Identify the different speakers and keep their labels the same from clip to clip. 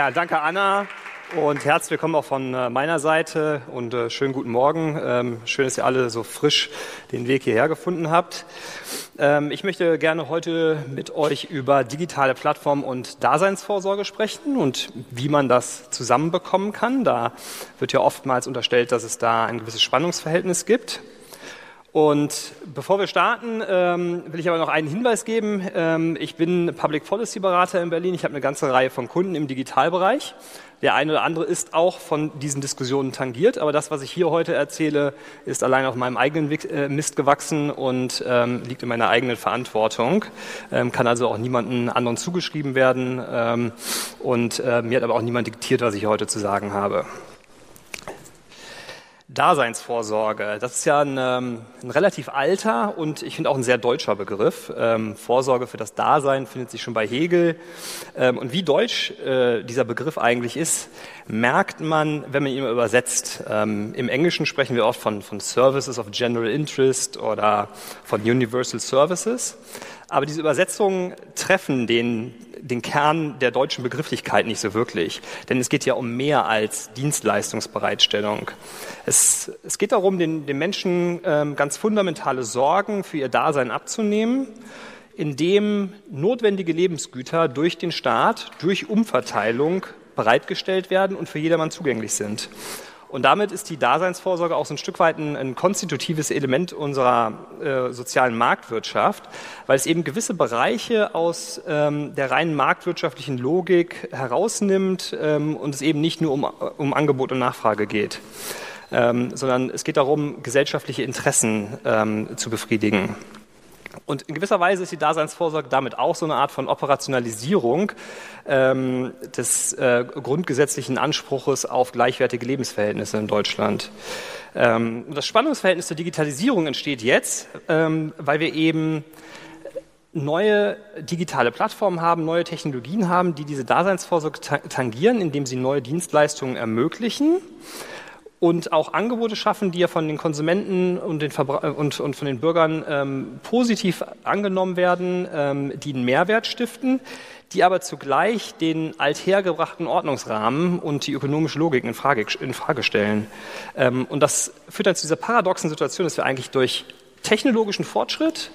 Speaker 1: Ja, danke Anna und herzlich willkommen auch von äh, meiner Seite und äh, schönen guten Morgen. Ähm, schön, dass ihr alle so frisch den Weg hierher gefunden habt. Ähm, ich möchte gerne heute mit euch über digitale Plattformen und Daseinsvorsorge sprechen und wie man das zusammenbekommen kann. Da wird ja oftmals unterstellt, dass es da ein gewisses Spannungsverhältnis gibt. Und bevor wir starten, ähm, will ich aber noch einen Hinweis geben. Ähm, ich bin Public Policy Berater in Berlin. Ich habe eine ganze Reihe von Kunden im Digitalbereich. Der eine oder andere ist auch von diesen Diskussionen tangiert, aber das, was ich hier heute erzähle, ist allein auf meinem eigenen äh, Mist gewachsen und ähm, liegt in meiner eigenen Verantwortung, ähm, kann also auch niemandem anderen zugeschrieben werden ähm, und äh, mir hat aber auch niemand diktiert, was ich heute zu sagen habe. Daseinsvorsorge, das ist ja ein, ähm, ein relativ alter und ich finde auch ein sehr deutscher Begriff. Ähm, Vorsorge für das Dasein findet sich schon bei Hegel. Ähm, und wie deutsch äh, dieser Begriff eigentlich ist, merkt man, wenn man ihn übersetzt. Im Englischen sprechen wir oft von, von Services of General Interest oder von Universal Services. Aber diese Übersetzungen treffen den, den Kern der deutschen Begrifflichkeit nicht so wirklich. Denn es geht ja um mehr als Dienstleistungsbereitstellung. Es, es geht darum, den, den Menschen ähm, ganz fundamentale Sorgen für ihr Dasein abzunehmen, indem notwendige Lebensgüter durch den Staat, durch Umverteilung bereitgestellt werden und für jedermann zugänglich sind. Und damit ist die Daseinsvorsorge auch so ein Stück weit ein, ein konstitutives Element unserer äh, sozialen Marktwirtschaft, weil es eben gewisse Bereiche aus ähm, der reinen marktwirtschaftlichen Logik herausnimmt ähm, und es eben nicht nur um, um Angebot und Nachfrage geht, ähm, sondern es geht darum, gesellschaftliche Interessen ähm, zu befriedigen. Und in gewisser Weise ist die Daseinsvorsorge damit auch so eine Art von Operationalisierung ähm, des äh, grundgesetzlichen Anspruches auf gleichwertige Lebensverhältnisse in Deutschland. Ähm, das Spannungsverhältnis zur Digitalisierung entsteht jetzt, ähm, weil wir eben neue digitale Plattformen haben, neue Technologien haben, die diese Daseinsvorsorge tangieren, indem sie neue Dienstleistungen ermöglichen und auch Angebote schaffen, die ja von den Konsumenten und, den und, und von den Bürgern ähm, positiv angenommen werden, ähm, die einen Mehrwert stiften, die aber zugleich den althergebrachten Ordnungsrahmen und die ökonomische Logik in Frage, in Frage stellen. Ähm, und das führt dann zu dieser paradoxen Situation, dass wir eigentlich durch technologischen Fortschritt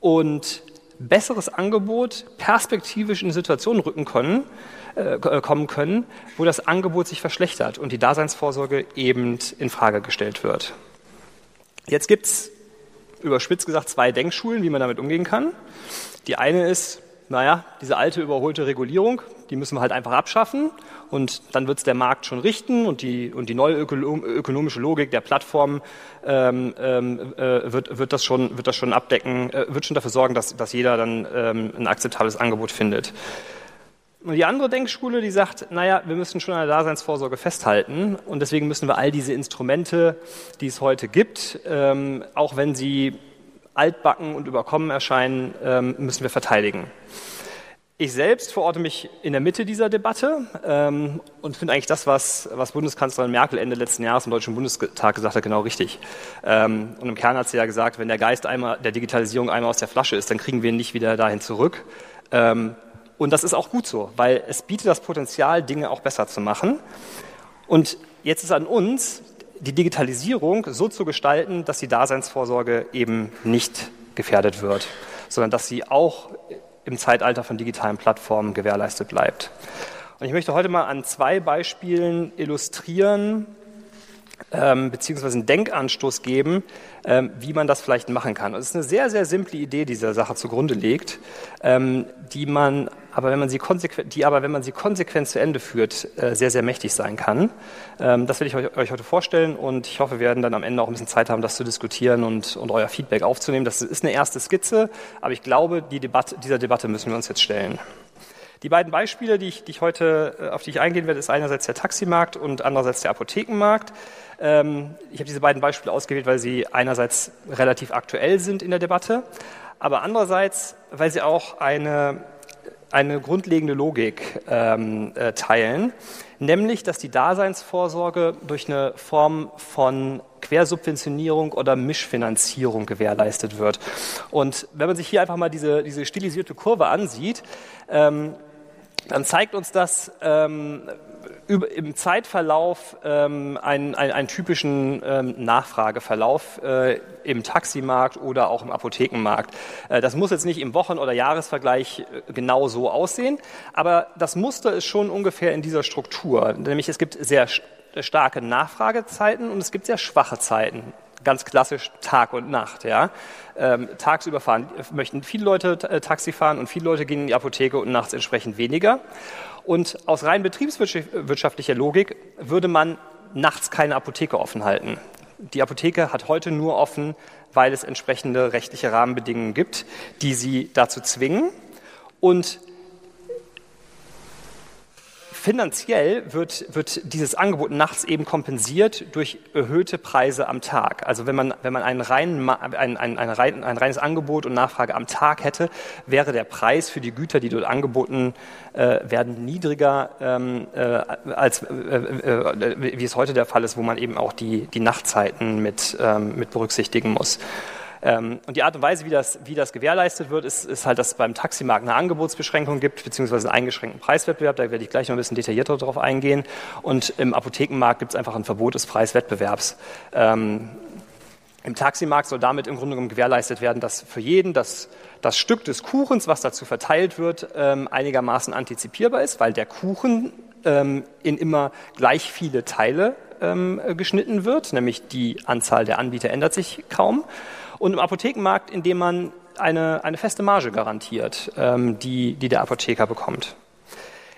Speaker 1: und besseres Angebot perspektivisch in Situationen rücken können, äh, äh, kommen können, wo das Angebot sich verschlechtert und die Daseinsvorsorge eben in Frage gestellt wird. Jetzt gibt es überspitzt gesagt zwei Denkschulen, wie man damit umgehen kann. Die eine ist, naja, diese alte überholte Regulierung, die müssen wir halt einfach abschaffen und dann wird es der Markt schon richten und die, und die neue ökonomische Logik der Plattform ähm, ähm, äh, wird, wird, das schon, wird das schon abdecken, äh, wird schon dafür sorgen, dass, dass jeder dann ähm, ein akzeptables Angebot findet. Und die andere Denkschule, die sagt, naja, wir müssen schon an der Daseinsvorsorge festhalten und deswegen müssen wir all diese Instrumente, die es heute gibt, ähm, auch wenn sie altbacken und überkommen erscheinen, ähm, müssen wir verteidigen. Ich selbst verorte mich in der Mitte dieser Debatte ähm, und finde eigentlich das, was, was Bundeskanzlerin Merkel Ende letzten Jahres im Deutschen Bundestag gesagt hat, genau richtig. Ähm, und im Kern hat sie ja gesagt, wenn der Geist einmal der Digitalisierung einmal aus der Flasche ist, dann kriegen wir ihn nicht wieder dahin zurück. Und das ist auch gut so, weil es bietet das Potenzial, Dinge auch besser zu machen. Und jetzt ist an uns, die Digitalisierung so zu gestalten, dass die Daseinsvorsorge eben nicht gefährdet wird, sondern dass sie auch im Zeitalter von digitalen Plattformen gewährleistet bleibt. Und ich möchte heute mal an zwei Beispielen illustrieren, ähm, beziehungsweise einen Denkanstoß geben, ähm, wie man das vielleicht machen kann. Und es ist eine sehr, sehr simple Idee, die dieser Sache zugrunde liegt, ähm, die man aber wenn man sie konsequent, die aber, wenn man sie konsequent zu Ende führt, äh, sehr, sehr mächtig sein kann. Ähm, das will ich euch, heute vorstellen und ich hoffe, wir werden dann am Ende auch ein bisschen Zeit haben, das zu diskutieren und, und euer Feedback aufzunehmen. Das ist eine erste Skizze, aber ich glaube, die Debatte, dieser Debatte müssen wir uns jetzt stellen. Die beiden Beispiele, die ich, die ich heute, äh, auf die ich eingehen werde, ist einerseits der Taximarkt und andererseits der Apothekenmarkt. Ähm, ich habe diese beiden Beispiele ausgewählt, weil sie einerseits relativ aktuell sind in der Debatte, aber andererseits, weil sie auch eine eine grundlegende Logik ähm, äh, teilen, nämlich dass die Daseinsvorsorge durch eine Form von Quersubventionierung oder Mischfinanzierung gewährleistet wird. Und wenn man sich hier einfach mal diese, diese stilisierte Kurve ansieht, ähm, dann zeigt uns das ähm, im Zeitverlauf ähm, einen, einen, einen, typischen ähm, Nachfrageverlauf äh, im Taximarkt oder auch im Apothekenmarkt. Äh, das muss jetzt nicht im Wochen- oder Jahresvergleich äh, genau so aussehen, aber das Muster ist schon ungefähr in dieser Struktur. Nämlich es gibt sehr starke Nachfragezeiten und es gibt sehr schwache Zeiten ganz klassisch Tag und Nacht. Ja? Ähm, tagsüber fahren, möchten viele Leute äh, Taxi fahren und viele Leute gehen in die Apotheke und nachts entsprechend weniger. Und aus rein betriebswirtschaftlicher Logik würde man nachts keine Apotheke offen halten. Die Apotheke hat heute nur offen, weil es entsprechende rechtliche Rahmenbedingungen gibt, die sie dazu zwingen. Und finanziell wird, wird dieses Angebot nachts eben kompensiert durch erhöhte Preise am Tag. Also wenn man, wenn man einen reinen, ein, ein, ein, ein reines Angebot und Nachfrage am Tag hätte, wäre der Preis für die Güter, die dort angeboten äh, werden, niedriger ähm, äh, als äh, äh, wie es heute der Fall ist, wo man eben auch die, die Nachtzeiten mit, ähm, mit berücksichtigen muss. Ähm, und die Art und Weise, wie das, wie das gewährleistet wird, ist, ist halt, dass es beim Taximarkt eine Angebotsbeschränkung gibt, beziehungsweise einen eingeschränkten Preiswettbewerb. Da werde ich gleich noch ein bisschen detaillierter darauf eingehen. Und im Apothekenmarkt gibt es einfach ein Verbot des Preiswettbewerbs. Ähm, Im Taximarkt soll damit im Grunde genommen gewährleistet werden, dass für jeden das, das Stück des Kuchens, was dazu verteilt wird, ähm, einigermaßen antizipierbar ist, weil der Kuchen ähm, in immer gleich viele Teile geschnitten wird, nämlich die Anzahl der Anbieter ändert sich kaum und im Apothekenmarkt, indem man eine, eine feste Marge garantiert, ähm, die, die der Apotheker bekommt.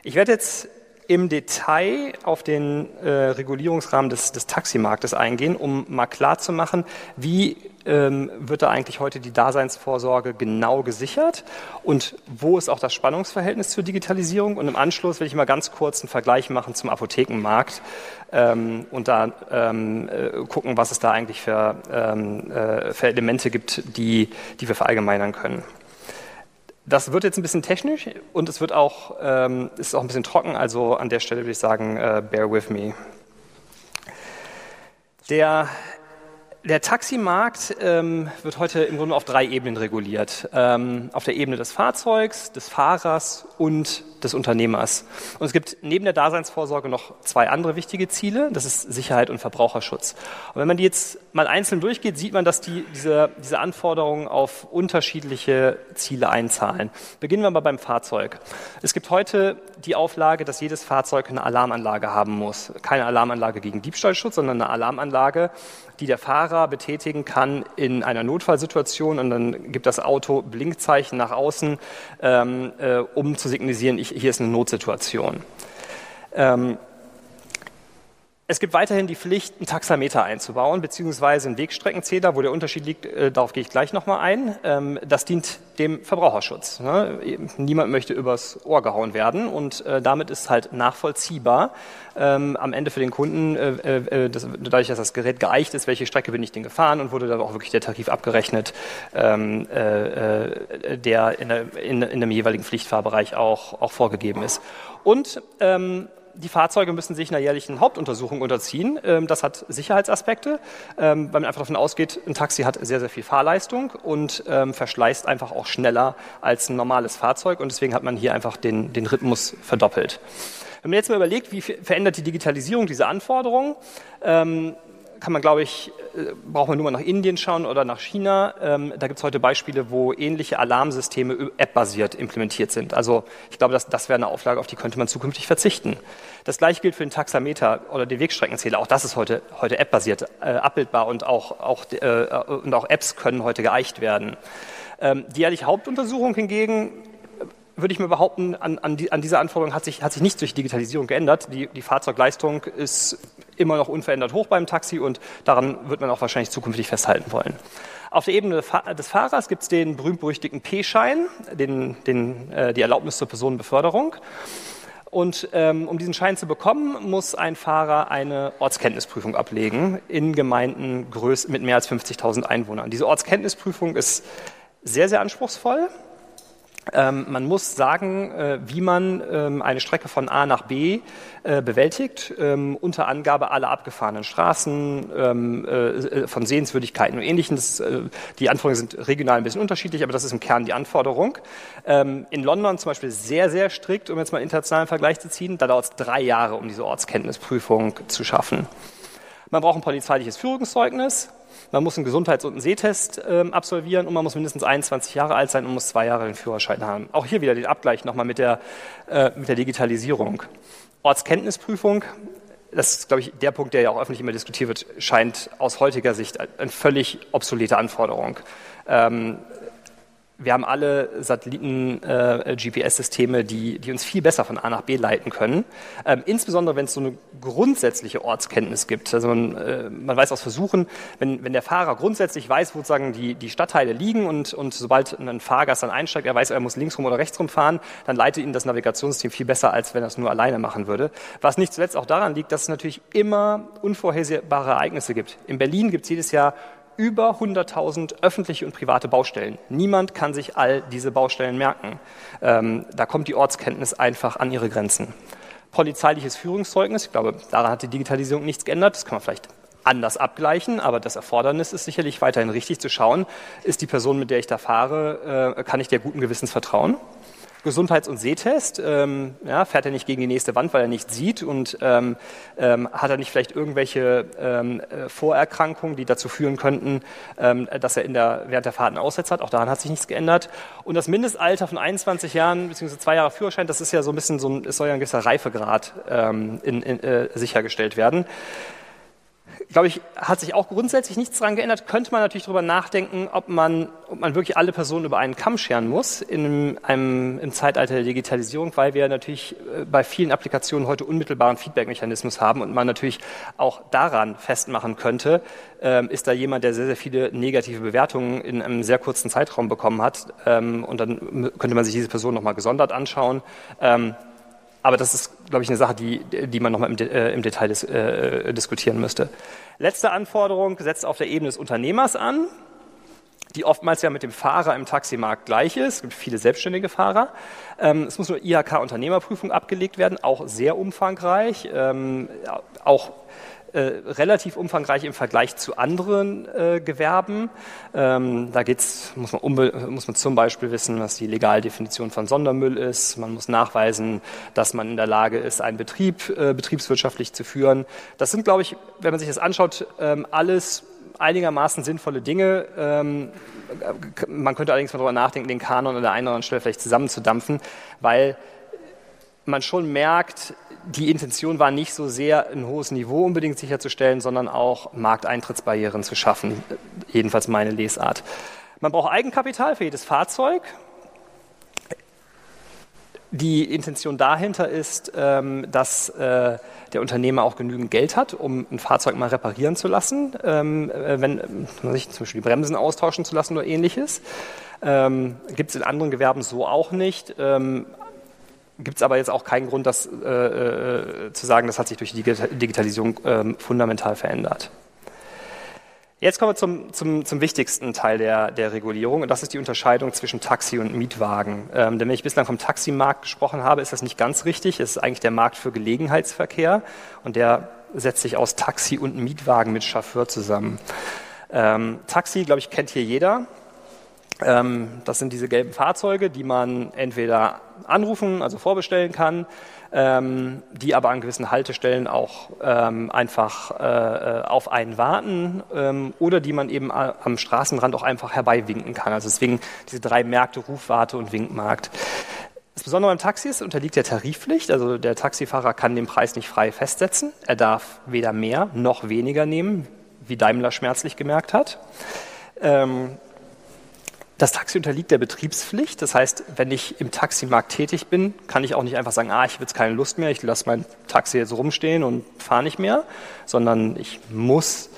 Speaker 1: Ich werde jetzt im Detail auf den äh, Regulierungsrahmen des, des Taximarktes eingehen, um mal klarzumachen, wie ähm, wird da eigentlich heute die Daseinsvorsorge genau gesichert und wo ist auch das Spannungsverhältnis zur Digitalisierung. Und im Anschluss will ich mal ganz kurz einen Vergleich machen zum Apothekenmarkt ähm, und da ähm, äh, gucken, was es da eigentlich für, ähm, äh, für Elemente gibt, die, die wir verallgemeinern können. Das wird jetzt ein bisschen technisch und es wird auch, ähm, ist auch ein bisschen trocken, also an der Stelle würde ich sagen, äh, bear with me. Der der Taximarkt ähm, wird heute im Grunde auf drei Ebenen reguliert. Ähm, auf der Ebene des Fahrzeugs, des Fahrers und des Unternehmers. Und es gibt neben der Daseinsvorsorge noch zwei andere wichtige Ziele. Das ist Sicherheit und Verbraucherschutz. Und wenn man die jetzt mal einzeln durchgeht, sieht man, dass die, diese, diese Anforderungen auf unterschiedliche Ziele einzahlen. Beginnen wir mal beim Fahrzeug. Es gibt heute die Auflage, dass jedes Fahrzeug eine Alarmanlage haben muss. Keine Alarmanlage gegen Diebstahlschutz, sondern eine Alarmanlage, die der Fahrer betätigen kann in einer Notfallsituation und dann gibt das Auto Blinkzeichen nach außen, ähm, äh, um zu signalisieren, ich, hier ist eine Notsituation. Ähm, es gibt weiterhin die Pflicht, einen Taxameter einzubauen, beziehungsweise einen Wegstreckenzähler, wo der Unterschied liegt, äh, darauf gehe ich gleich nochmal ein. Ähm, das dient dem Verbraucherschutz. Ne? Niemand möchte übers Ohr gehauen werden und äh, damit ist halt nachvollziehbar ähm, am Ende für den Kunden, äh, dadurch, dass das Gerät geeicht ist, welche Strecke bin ich denn gefahren und wurde dann auch wirklich der Tarif abgerechnet, ähm, äh, äh, der in, der dem jeweiligen Pflichtfahrbereich auch, vorgegeben ist. Und die Fahrzeuge müssen sich einer jährlichen Hauptuntersuchung unterziehen. Ähm, das hat Sicherheitsaspekte, ähm, weil man einfach davon ausgeht, ein Taxi hat sehr, sehr viel Fahrleistung und ähm, verschleißt einfach auch schneller als ein normales Fahrzeug. Und deswegen hat man hier einfach den, den Rhythmus verdoppelt. Wenn man jetzt mal überlegt, wie verändert die Digitalisierung diese Anforderungen, kann man, glaube ich, äh, braucht man nur mal nach Indien schauen oder nach China. Ähm, da gibt es heute Beispiele, wo ähnliche Alarmsysteme app-basiert implementiert sind. Also ich glaube, das, das wäre eine Auflage, auf die könnte man zukünftig verzichten. Das gleiche gilt für den Taxameter oder den Wegstreckenzähler. Auch das ist heute, heute app-basiert äh, abbildbar und auch, auch, äh, und auch Apps können heute geeicht werden. Ähm, die jährliche Hauptuntersuchung hingegen würde ich mir behaupten, an, an, die, an dieser Anforderung hat sich, hat sich nichts durch Digitalisierung geändert. Die, die Fahrzeugleistung ist immer noch unverändert hoch beim Taxi und daran wird man auch wahrscheinlich zukünftig festhalten wollen. Auf der Ebene des Fahrers gibt es den berühmt-berüchtigten P-Schein, den, den, äh, die Erlaubnis zur Personenbeförderung. Und ähm, um diesen Schein zu bekommen, muss ein Fahrer eine Ortskenntnisprüfung ablegen in Gemeinden mit mehr als 50.000 Einwohnern. Diese Ortskenntnisprüfung ist sehr, sehr anspruchsvoll. Ähm, man muss sagen, äh, wie man ähm, eine Strecke von A nach B äh, bewältigt, ähm, unter Angabe aller abgefahrenen Straßen, ähm, äh, von Sehenswürdigkeiten und Ähnlichem. Das, äh, die Anforderungen sind regional ein bisschen unterschiedlich, aber das ist im Kern die Anforderung. Ähm, in London zum Beispiel sehr, sehr strikt, um jetzt mal einen internationalen Vergleich zu ziehen. Da dauert es drei Jahre, um diese Ortskenntnisprüfung zu schaffen. Man braucht ein polizeiliches Führungszeugnis. Man muss einen Gesundheits- und einen Sehtest ähm, absolvieren und man muss mindestens 21 Jahre alt sein und muss zwei Jahre den Führerschein haben. Auch hier wieder den Abgleich nochmal mit der, äh, mit der Digitalisierung. Ortskenntnisprüfung, das ist, glaube ich, der Punkt, der ja auch öffentlich immer diskutiert wird, scheint aus heutiger Sicht eine völlig obsolete Anforderung. Ähm, wir haben alle Satelliten-GPS-Systeme, äh, die, die uns viel besser von A nach B leiten können. Ähm, insbesondere, wenn es so eine grundsätzliche Ortskenntnis gibt. Also man, äh, man weiß aus Versuchen, wenn, wenn der Fahrer grundsätzlich weiß, wo sozusagen die, die Stadtteile liegen und, und sobald ein Fahrgast dann einsteigt, er weiß, er muss links rum oder rechts rum fahren, dann leitet ihn das Navigationssystem viel besser, als wenn er es nur alleine machen würde. Was nicht zuletzt auch daran liegt, dass es natürlich immer unvorhersehbare Ereignisse gibt. In Berlin gibt es jedes Jahr über 100.000 öffentliche und private Baustellen. Niemand kann sich all diese Baustellen merken. Ähm, da kommt die Ortskenntnis einfach an ihre Grenzen. Polizeiliches Führungszeugnis, ich glaube, daran hat die Digitalisierung nichts geändert. Das kann man vielleicht anders abgleichen, aber das Erfordernis ist sicherlich weiterhin richtig zu schauen, ist die Person, mit der ich da fahre, äh, kann ich der guten Gewissens vertrauen? Gesundheits- und Sehtest. Ähm, ja, fährt er nicht gegen die nächste Wand, weil er nichts sieht und ähm, ähm, hat er nicht vielleicht irgendwelche ähm, äh, Vorerkrankungen, die dazu führen könnten, ähm, dass er in der, während der Fahrt einen Aussetzer hat. Auch daran hat sich nichts geändert. Und das Mindestalter von 21 Jahren bzw. zwei Jahre Führerschein, das ist ja so ein bisschen so ein, es soll ja ein gewisser Reifegrad ähm, in, in, äh, sichergestellt werden glaube ich, hat sich auch grundsätzlich nichts daran geändert. Könnte man natürlich darüber nachdenken, ob man, ob man wirklich alle Personen über einen Kamm scheren muss in einem, im Zeitalter der Digitalisierung, weil wir natürlich äh, bei vielen Applikationen heute unmittelbaren Feedback-Mechanismus haben und man natürlich auch daran festmachen könnte, ähm, ist da jemand, der sehr, sehr viele negative Bewertungen in einem sehr kurzen Zeitraum bekommen hat ähm, und dann könnte man sich diese Person nochmal gesondert anschauen. Ähm, aber das ist, glaube ich, eine Sache, die, die man nochmal im, äh, im Detail dis, äh, diskutieren müsste. Letzte Anforderung setzt auf der Ebene des Unternehmers an, die oftmals ja mit dem Fahrer im Taximarkt gleich ist. Es gibt viele selbstständige Fahrer. Ähm, es muss nur IHK-Unternehmerprüfung abgelegt werden, auch sehr umfangreich, ähm, auch äh, relativ umfangreich im Vergleich zu anderen äh, Gewerben. Ähm, da geht's, muss, man muss man zum Beispiel wissen, was die Legaldefinition von Sondermüll ist. Man muss nachweisen, dass man in der Lage ist, einen Betrieb äh, betriebswirtschaftlich zu führen. Das sind, glaube ich, wenn man sich das anschaut, ähm, alles einigermaßen sinnvolle Dinge. Ähm, man könnte allerdings mal darüber nachdenken, den Kanon an der einen oder anderen Stelle vielleicht zusammenzudampfen, weil man schon merkt, die Intention war nicht so sehr, ein hohes Niveau unbedingt sicherzustellen, sondern auch Markteintrittsbarrieren zu schaffen. Jedenfalls meine Lesart. Man braucht Eigenkapital für jedes Fahrzeug. Die Intention dahinter ist, ähm, dass äh, der Unternehmer auch genügend Geld hat, um ein Fahrzeug mal reparieren zu lassen, ähm, äh, wenn man sich zum Beispiel die Bremsen austauschen zu lassen oder ähnliches. Ähm, Gibt es in anderen Gewerben so auch nicht gibt es aber jetzt auch keinen Grund, das äh, äh, zu sagen, das hat sich durch die Digitalisierung äh, fundamental verändert. Jetzt kommen wir zum, zum, zum wichtigsten Teil der, der, Regulierung und das ist die Unterscheidung zwischen Taxi und Mietwagen. Ähm, denn wenn ich bislang vom Taximarkt gesprochen habe, ist das nicht ganz richtig. Es ist eigentlich der Markt für Gelegenheitsverkehr und der setzt sich aus Taxi und Mietwagen mit Chauffeur zusammen. Ähm, Taxi, glaube ich, kennt hier jeder. Ähm, das sind diese gelben Fahrzeuge, die man entweder anrufen, also vorbestellen kann, ähm, die aber an gewissen Haltestellen auch ähm, einfach äh, auf einen warten oder die man eben am Straßenrand auch einfach herbeiwinken kann. Also deswegen diese drei Märkte, Rufwarte und Winkmarkt. Das Besondere beim Taxi ist, unterliegt der Tarifpflicht. Also der Taxifahrer kann den Preis nicht frei festsetzen. Er darf weder mehr noch weniger nehmen, wie Daimler schmerzlich gemerkt hat. Das Taxi unterliegt der Betriebspflicht. Das heißt, wenn ich im Taximarkt tätig bin, kann ich auch nicht einfach sagen, ah, ich habe jetzt keine Lust mehr, ich lasse mein Taxi jetzt rumstehen und fahre nicht mehr, sondern ich muss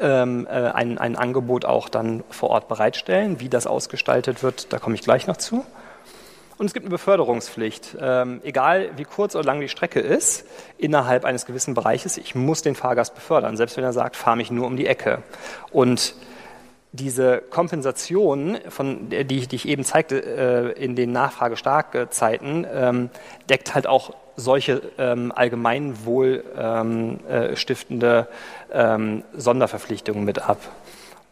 Speaker 1: ähm, äh, ein, ein Angebot auch dann vor Ort bereitstellen. Wie das ausgestaltet wird, da komme ich gleich noch zu. Und es gibt eine Beförderungspflicht. Ähm, egal wie kurz oder lang die Strecke ist, innerhalb eines gewissen Bereiches, ich muss den Fahrgast befördern, selbst wenn er sagt, fahr mich nur um die Ecke. Und diese Kompensation, von der, die, ich, die ich eben zeigte, äh, in den nachfragestarken Zeiten, ähm, deckt halt auch solche ähm, allgemeinwohl ähm, äh, ähm, Sonderverpflichtungen mit ab.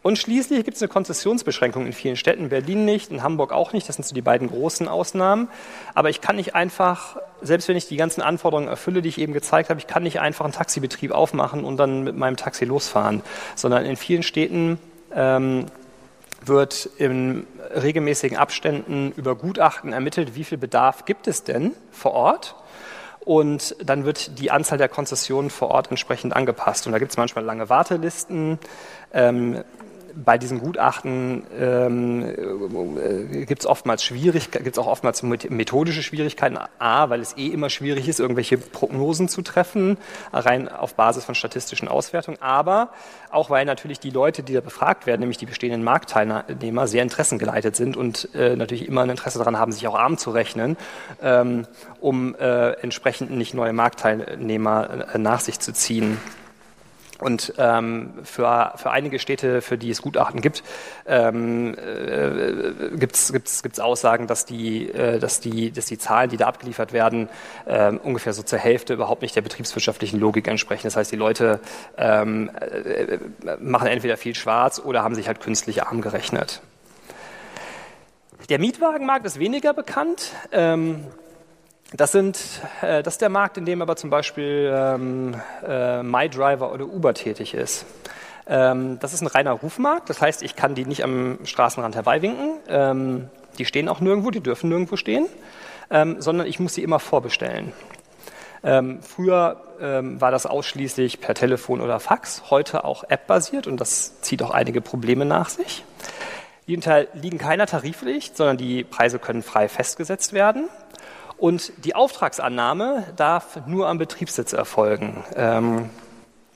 Speaker 1: Und schließlich gibt es eine Konzessionsbeschränkung in vielen Städten, Berlin nicht, in Hamburg auch nicht, das sind so die beiden großen Ausnahmen. Aber ich kann nicht einfach, selbst wenn ich die ganzen Anforderungen erfülle, die ich eben gezeigt habe, ich kann nicht einfach einen Taxibetrieb aufmachen und dann mit meinem Taxi losfahren, sondern in vielen Städten ähm, wird in regelmäßigen Abständen über Gutachten ermittelt, wie viel Bedarf gibt es denn vor Ort. Und dann wird die Anzahl der Konzessionen vor Ort entsprechend angepasst. Und da gibt es manchmal lange Wartelisten. Ähm, bei diesen Gutachten ähm, äh, gibt es oftmals Schwierigkeiten, gibt es auch oftmals methodische Schwierigkeiten. A, weil es eh immer schwierig ist, irgendwelche Prognosen zu treffen, rein auf Basis von statistischen Auswertungen. Aber auch weil natürlich die Leute, die da befragt werden, nämlich die bestehenden Marktteilnehmer, sehr interessengeleitet sind und äh, natürlich immer ein Interesse daran haben, sich auch arm zu rechnen, ähm, um äh, entsprechend nicht neue Marktteilnehmer äh, nach sich zu ziehen. Und ähm, für, für einige Städte, für die es Gutachten gibt, ähm, äh, gibt es gibt's, gibt's Aussagen, dass die, äh, dass, die, dass die Zahlen, die da abgeliefert werden, äh, ungefähr so zur Hälfte überhaupt nicht der betriebswirtschaftlichen Logik entsprechen. Das heißt, die Leute ähm, äh, machen entweder viel schwarz oder haben sich halt künstlich arm gerechnet. Der Mietwagenmarkt ist weniger bekannt. Ähm, das, sind, äh, das ist der Markt, in dem aber zum Beispiel ähm, äh, MyDriver oder Uber tätig ist. Ähm, das ist ein reiner Rufmarkt, das heißt, ich kann die nicht am Straßenrand herbeiwinken. Ähm, die stehen auch nirgendwo, die dürfen nirgendwo stehen, ähm, sondern ich muss sie immer vorbestellen. Ähm, früher ähm, war das ausschließlich per Telefon oder Fax, heute auch App-basiert und das zieht auch einige Probleme nach sich. Die unterliegen keiner Tarifpflicht, sondern die Preise können frei festgesetzt werden. Und die Auftragsannahme darf nur am Betriebssitz erfolgen. Ähm,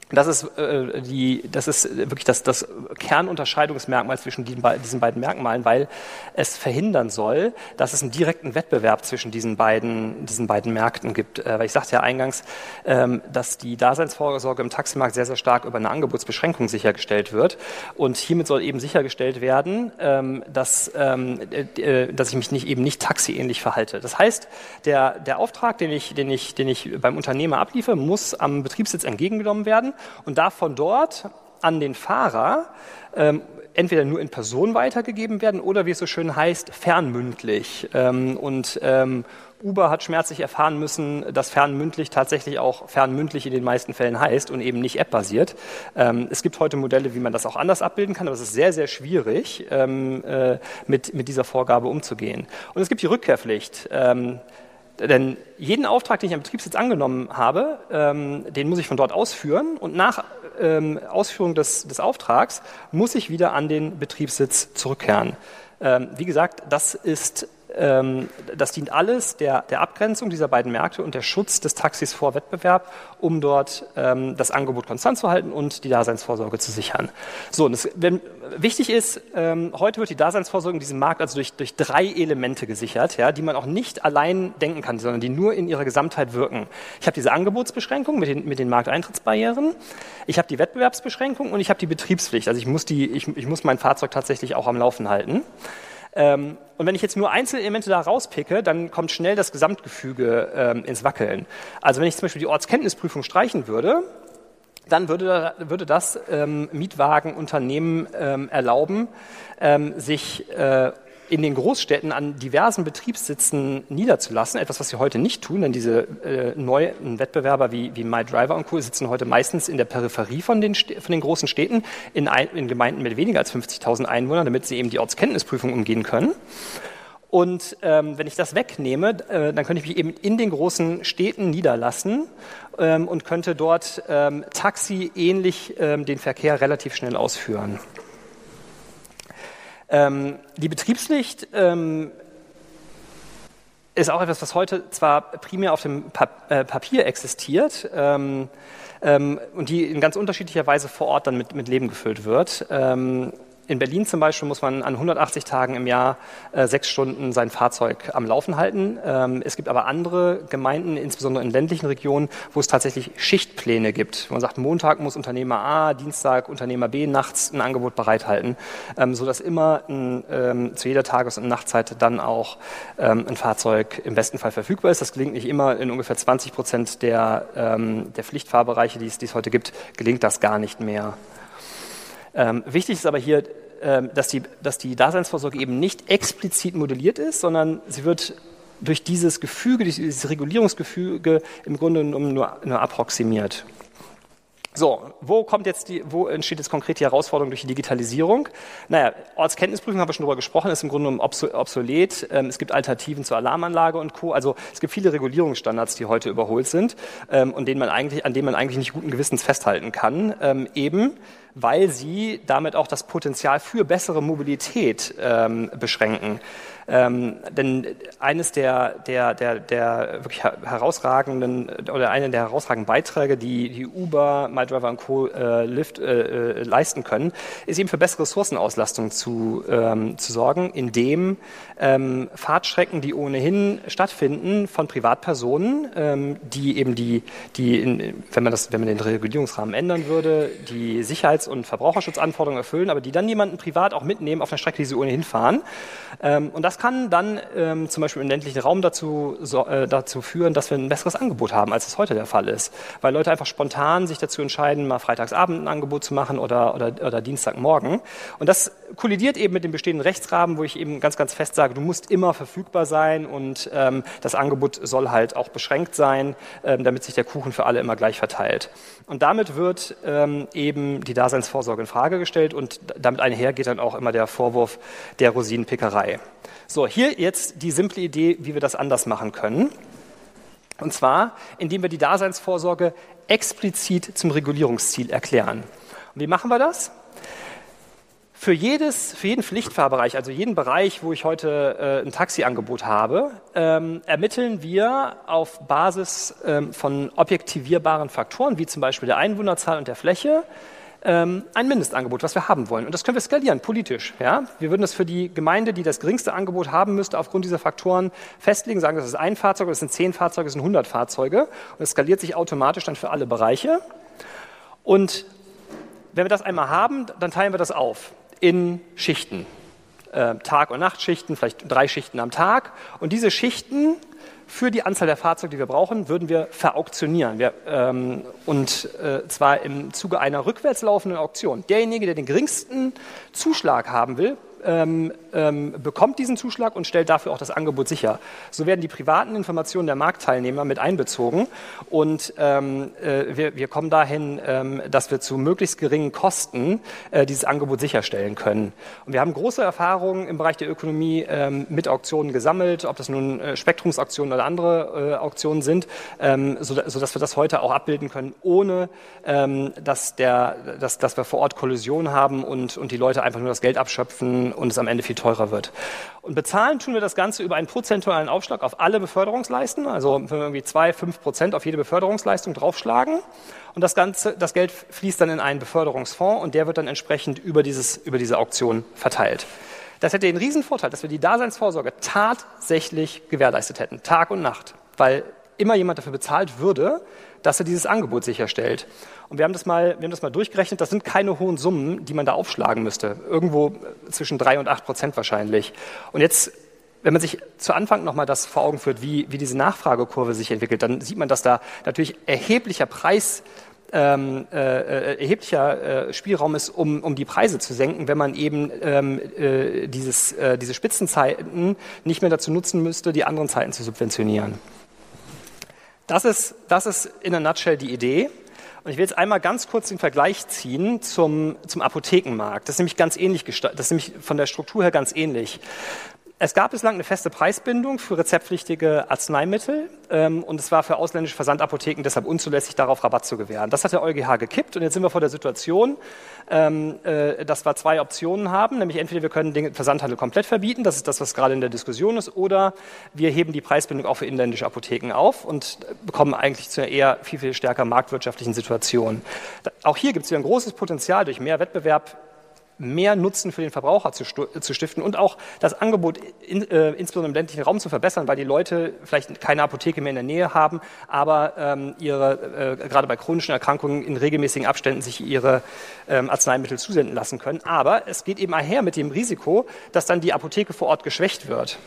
Speaker 1: das ist, äh, die, das ist wirklich das, das Kernunterscheidungsmerkmal zwischen diesen, diesen, beiden Merkmalen, weil es verhindern soll, dass es einen direkten Wettbewerb zwischen diesen beiden, diesen beiden Märkten gibt. Äh, weil ich sagte ja eingangs, ähm, dass die Daseinsvorsorge im Taximarkt sehr, sehr stark über eine Angebotsbeschränkung sichergestellt wird. Und hiermit soll eben sichergestellt werden, ähm, dass, ähm, äh, dass ich mich nicht, eben nicht taxiähnlich verhalte. Das heißt, der, der Auftrag, den ich, den, ich, den ich beim Unternehmer abliefere, muss am Betriebssitz entgegengenommen werden und darf von dort an den Fahrer ähm, entweder nur in Person weitergegeben werden oder, wie es so schön heißt, fernmündlich. Ähm, und ähm, Uber hat schmerzlich erfahren müssen, dass fernmündlich tatsächlich auch fernmündlich in den meisten Fällen heißt und eben nicht app-basiert. Ähm, es gibt heute Modelle, wie man das auch anders abbilden kann, aber es ist sehr, sehr schwierig, ähm, äh, mit, mit dieser Vorgabe umzugehen. Und es gibt die Rückkehrpflicht. Ähm, denn jeden Auftrag, den ich am Betriebssitz angenommen habe, ähm, den muss ich von dort ausführen und nach ähm, Ausführung des, des, Auftrags muss ich wieder an den Betriebssitz zurückkehren. Ähm, wie gesagt, das ist das dient alles der, der, Abgrenzung dieser beiden Märkte und der Schutz des Taxis vor Wettbewerb, um dort ähm, das Angebot konstant zu halten und die Daseinsvorsorge zu sichern. So, und das, wenn, wichtig ist, ähm, heute wird die Daseinsvorsorge in diesem Markt also durch, durch drei Elemente gesichert, ja, die man auch nicht allein denken kann, sondern die nur in ihrer Gesamtheit wirken. Ich habe diese Angebotsbeschränkung mit den, mit den Markteintrittsbarrieren, ich habe die Wettbewerbsbeschränkung und ich habe die Betriebspflicht. Also ich muss, die, ich, ich muss mein Fahrzeug tatsächlich auch am Laufen halten. Ähm, und wenn ich jetzt nur Einzelelemente da rauspicke, dann kommt schnell das Gesamtgefüge ähm, ins Wackeln. Also wenn ich zum Beispiel die Ortskenntnisprüfung streichen würde, dann würde, würde das ähm, Mietwagenunternehmen ähm, erlauben, ähm, sich äh, in den Großstädten an diversen Betriebssitzen niederzulassen, etwas, was sie heute nicht tun, denn diese äh, neuen Wettbewerber wie, wie MyDriver und Co. sitzen heute meistens in der Peripherie von den, von den großen Städten, in, ein, in Gemeinden mit weniger als 50.000 Einwohnern, damit sie eben die Ortskenntnisprüfung umgehen können. Und ähm, wenn ich das wegnehme, äh, dann könnte ich mich eben in den großen Städten niederlassen ähm, und könnte dort ähm, Taxi ähnlich ähm, den Verkehr relativ schnell ausführen. Ähm, die Betriebspflicht ähm, ist auch etwas, was heute zwar primär auf dem pa äh, Papier existiert ähm, ähm, und die in ganz unterschiedlicher Weise vor Ort dann mit, mit Leben gefüllt wird. In Berlin zum Beispiel muss man an 180 Tagen im Jahr äh, sechs Stunden sein Fahrzeug am Laufen halten. Ähm, es gibt aber andere Gemeinden, insbesondere in ländlichen Regionen, wo es tatsächlich Schichtpläne gibt. Man sagt, Montag muss Unternehmer A, Dienstag Unternehmer B nachts ein Angebot bereithalten, ähm, sodass immer ein, ähm, zu jeder Tages- und Nachtzeit dann auch ähm, ein Fahrzeug im besten Fall verfügbar ist. Das gelingt nicht immer. In ungefähr 20 Prozent der, ähm, der Pflichtfahrbereiche, die es, die es heute gibt, gelingt das gar nicht mehr. Ähm, wichtig ist aber hier, ähm, dass, die, dass die Daseinsvorsorge eben nicht explizit modelliert ist, sondern sie wird durch dieses Gefüge, dieses Regulierungsgefüge im Grunde genommen nur, nur approximiert. So, wo kommt jetzt die, wo entsteht jetzt konkret die Herausforderung durch die Digitalisierung? Naja, Ortskenntnisprüfung haben wir schon darüber gesprochen, ist im Grunde genommen obsolet. Ähm, es gibt Alternativen zur Alarmanlage und Co. Also es gibt viele Regulierungsstandards, die heute überholt sind ähm, und denen man eigentlich, an denen man eigentlich nicht guten Gewissens festhalten kann. Ähm, eben weil sie damit auch das Potenzial für bessere Mobilität beschränken. Ähm, denn eines der, der, der, der wirklich herausragenden oder einer der herausragenden Beiträge, die, die Uber, MyDriver und Co. Äh, Lyft äh, äh, leisten können, ist eben für bessere Ressourcenauslastung zu, ähm, zu sorgen, indem ähm, Fahrtstrecken, die ohnehin stattfinden von Privatpersonen, ähm, die eben die, die in, wenn man das, wenn man den Regulierungsrahmen ändern würde, die Sicherheits- und Verbraucherschutzanforderungen erfüllen, aber die dann jemanden privat auch mitnehmen auf einer Strecke, die sie ohnehin fahren. Ähm, und das kann dann ähm, zum Beispiel im ländlichen Raum dazu, so, äh, dazu führen, dass wir ein besseres Angebot haben, als es heute der Fall ist. Weil Leute einfach spontan sich dazu entscheiden, mal Freitagsabend ein Angebot zu machen oder, oder, oder Dienstagmorgen. Und das kollidiert eben mit dem bestehenden Rechtsrahmen, wo ich eben ganz, ganz fest sage, du musst immer verfügbar sein und ähm, das Angebot soll halt auch beschränkt sein, ähm, damit sich der Kuchen für alle immer gleich verteilt. Und damit wird ähm, eben die Daseinsvorsorge in Frage gestellt und damit einher geht dann auch immer der Vorwurf der Rosinenpickerei. So, hier jetzt die simple Idee, wie wir das anders machen können. Und zwar, indem wir die Daseinsvorsorge explizit zum Regulierungsziel erklären. Und wie machen wir das? Für, jedes, für jeden Pflichtfahrbereich, also jeden Bereich, wo ich heute äh, ein Taxiangebot habe, ähm, ermitteln wir auf Basis ähm, von objektivierbaren Faktoren, wie zum Beispiel der Einwohnerzahl und der Fläche, ähm, ein Mindestangebot, was wir haben wollen. Und das können wir skalieren, politisch. Ja? Wir würden das für die Gemeinde, die das geringste Angebot haben müsste, aufgrund dieser Faktoren festlegen, sagen, das ist ein Fahrzeug, das sind zehn Fahrzeuge, das sind 100 Fahrzeuge. Und es skaliert sich automatisch dann für alle Bereiche. Und wenn wir das einmal haben, dann teilen wir das auf in Schichten. Äh, Tag- und Nachtschichten, vielleicht drei Schichten am Tag. Und diese Schichten für die Anzahl der Fahrzeuge, die wir brauchen, würden wir verauktionieren. Wir, ähm, und äh, zwar im Zuge einer rückwärts laufenden Auktion. Derjenige, der den geringsten Zuschlag haben will, ähm, ähm, bekommt diesen Zuschlag und stellt dafür auch das Angebot sicher. So werden die privaten Informationen der Marktteilnehmer mit einbezogen und ähm, äh, wir, wir, kommen dahin, ähm, dass wir zu möglichst geringen Kosten äh, dieses Angebot sicherstellen können. Und wir haben große Erfahrungen im Bereich der Ökonomie ähm, mit Auktionen gesammelt, ob das nun äh, Spektrumsauktionen oder andere äh, Auktionen sind, ähm, so, sodass wir das heute auch abbilden können, ohne dass, der, dass, dass wir vor Ort Kollision haben und, und die Leute einfach nur das Geld abschöpfen und es am Ende viel teurer wird. Und bezahlen tun wir das Ganze über einen prozentualen Aufschlag auf alle Beförderungsleisten, also wenn wir irgendwie zwei, fünf Prozent auf jede Beförderungsleistung draufschlagen. Und das Ganze, das Geld fließt dann in einen Beförderungsfonds und der wird dann entsprechend über, dieses, über diese Auktion verteilt. Das hätte den Riesenvorteil, dass wir die Daseinsvorsorge tatsächlich gewährleistet hätten, Tag und Nacht, weil immer jemand dafür bezahlt würde, dass er dieses Angebot sicherstellt. Und wir haben das mal, wir haben das mal durchgerechnet. Das sind keine hohen Summen, die man da aufschlagen müsste. Irgendwo zwischen drei und acht Prozent wahrscheinlich. Und jetzt wenn man sich zu Anfang nochmal das vor Augen führt, wie, wie diese Nachfragekurve sich entwickelt, dann sieht man, dass da natürlich erheblicher Preis, ähm, äh, äh, erheblicher äh, Spielraum ist, um, um die Preise zu senken, wenn man eben ähm, äh, dieses, äh, diese Spitzenzeiten nicht mehr dazu nutzen müsste, die anderen Zeiten zu subventionieren. Das ist, das ist in a nutshell die Idee. Und ich will jetzt einmal ganz kurz den Vergleich ziehen zum, zum Apothekenmarkt. Das ist nämlich ganz ähnlich gestaltet, das ist nämlich von der Struktur her ganz ähnlich. Es gab bislang eine feste Preisbindung für rezeptpflichtige Arzneimittel ähm, und es war für ausländische Versandapotheken deshalb unzulässig, darauf Rabatt zu gewähren. Das hat der EuGH gekippt und jetzt sind wir vor der Situation, ähm, äh, dass wir zwei Optionen haben, nämlich entweder wir können den Versandhandel komplett verbieten, das ist das, was gerade in der Diskussion ist, oder wir heben die Preisbindung auch für inländische Apotheken auf und bekommen eigentlich zu einer eher viel, viel stärker marktwirtschaftlichen Situation. Auch hier gibt es wieder ein großes Potenzial durch mehr Wettbewerb mehr Nutzen für den Verbraucher zu, zu stiften und auch das Angebot in, äh, insbesondere im ländlichen Raum zu verbessern, weil die Leute vielleicht keine Apotheke mehr in der Nähe haben, aber ähm, ihre, äh, gerade bei chronischen Erkrankungen in regelmäßigen Abständen sich ihre ähm, Arzneimittel zusenden lassen können. Aber es geht eben einher mit dem Risiko, dass dann die Apotheke vor Ort geschwächt wird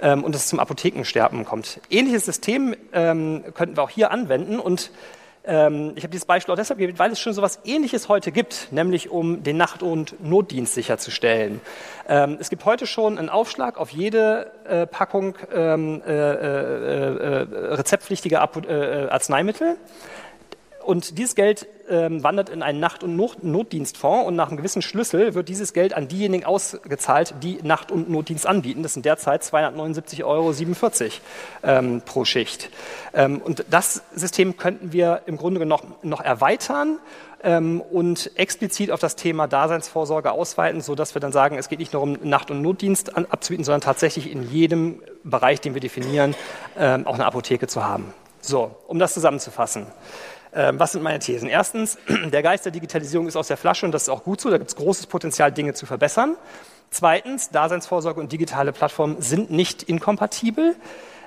Speaker 1: ähm, und es zum Apothekensterben kommt. Ähnliches System ähm, könnten wir auch hier anwenden und ähm, ich habe dieses Beispiel auch deshalb gewählt, weil es schon so etwas Ähnliches heute gibt, nämlich um den Nacht- und Notdienst sicherzustellen. Ähm, es gibt heute schon einen Aufschlag auf jede äh, Packung ähm, äh, äh, äh rezeptpflichtiger äh, Arzneimittel. Und dieses Geld ähm, wandert in einen Nacht- und Notdienstfonds und nach einem gewissen Schlüssel wird dieses Geld an diejenigen ausgezahlt, die Nacht- und Notdienst anbieten. Das sind derzeit 279,47 Euro ähm, pro Schicht. Ähm, und das System könnten wir im Grunde noch, noch erweitern ähm, und explizit auf das Thema Daseinsvorsorge ausweiten, sodass wir dann sagen, es geht nicht nur um Nacht- und Notdienst abzubieten, sondern tatsächlich in jedem Bereich, den wir definieren, ähm, auch eine Apotheke zu haben. So, um das zusammenzufassen. Ähm, was sind meine Thesen? Erstens, der Geist der Digitalisierung ist aus der Flasche und das ist auch gut so. Da gibt es großes Potenzial, Dinge zu verbessern. Zweitens, Daseinsvorsorge und digitale Plattformen sind nicht inkompatibel,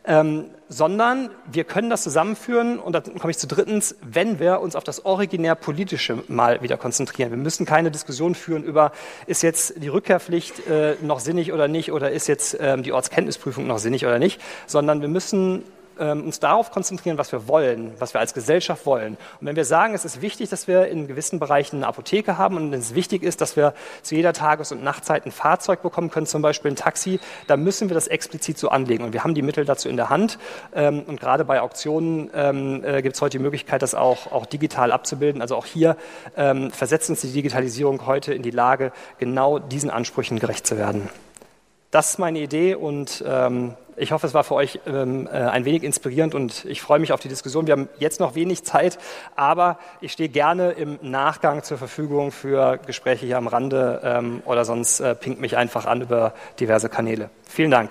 Speaker 1: ähm, sondern wir können das zusammenführen und dann komme ich zu drittens, wenn wir uns auf das originär politische mal wieder konzentrieren. Wir müssen keine Diskussion führen über, ist jetzt die Rückkehrpflicht äh, noch sinnig oder nicht oder ist jetzt ähm, die Ortskenntnisprüfung noch sinnig oder nicht, sondern wir müssen ähm, uns darauf konzentrieren, was wir wollen, was wir als Gesellschaft wollen. Und wenn wir sagen, es ist wichtig, dass wir in gewissen Bereichen eine Apotheke haben und es wichtig ist, dass wir zu jeder Tages- und Nachtzeit ein Fahrzeug bekommen können, zum Beispiel ein Taxi, dann müssen wir das explizit so anlegen. Und wir haben die Mittel dazu in der Hand. Ähm, und gerade bei Auktionen ähm, äh, gibt es heute die Möglichkeit, das auch, auch digital abzubilden. Also auch hier ähm, versetzt uns die Digitalisierung heute in die Lage, genau diesen Ansprüchen gerecht zu werden. Das ist meine Idee und ähm, ich hoffe, es war für euch ähm, äh, ein wenig inspirierend und ich freue mich auf die Diskussion. Wir haben jetzt noch wenig Zeit, aber ich stehe gerne im Nachgang zur Verfügung für Gespräche hier am Rande ähm, oder sonst äh, pinkt mich einfach an über diverse Kanäle. Vielen Dank.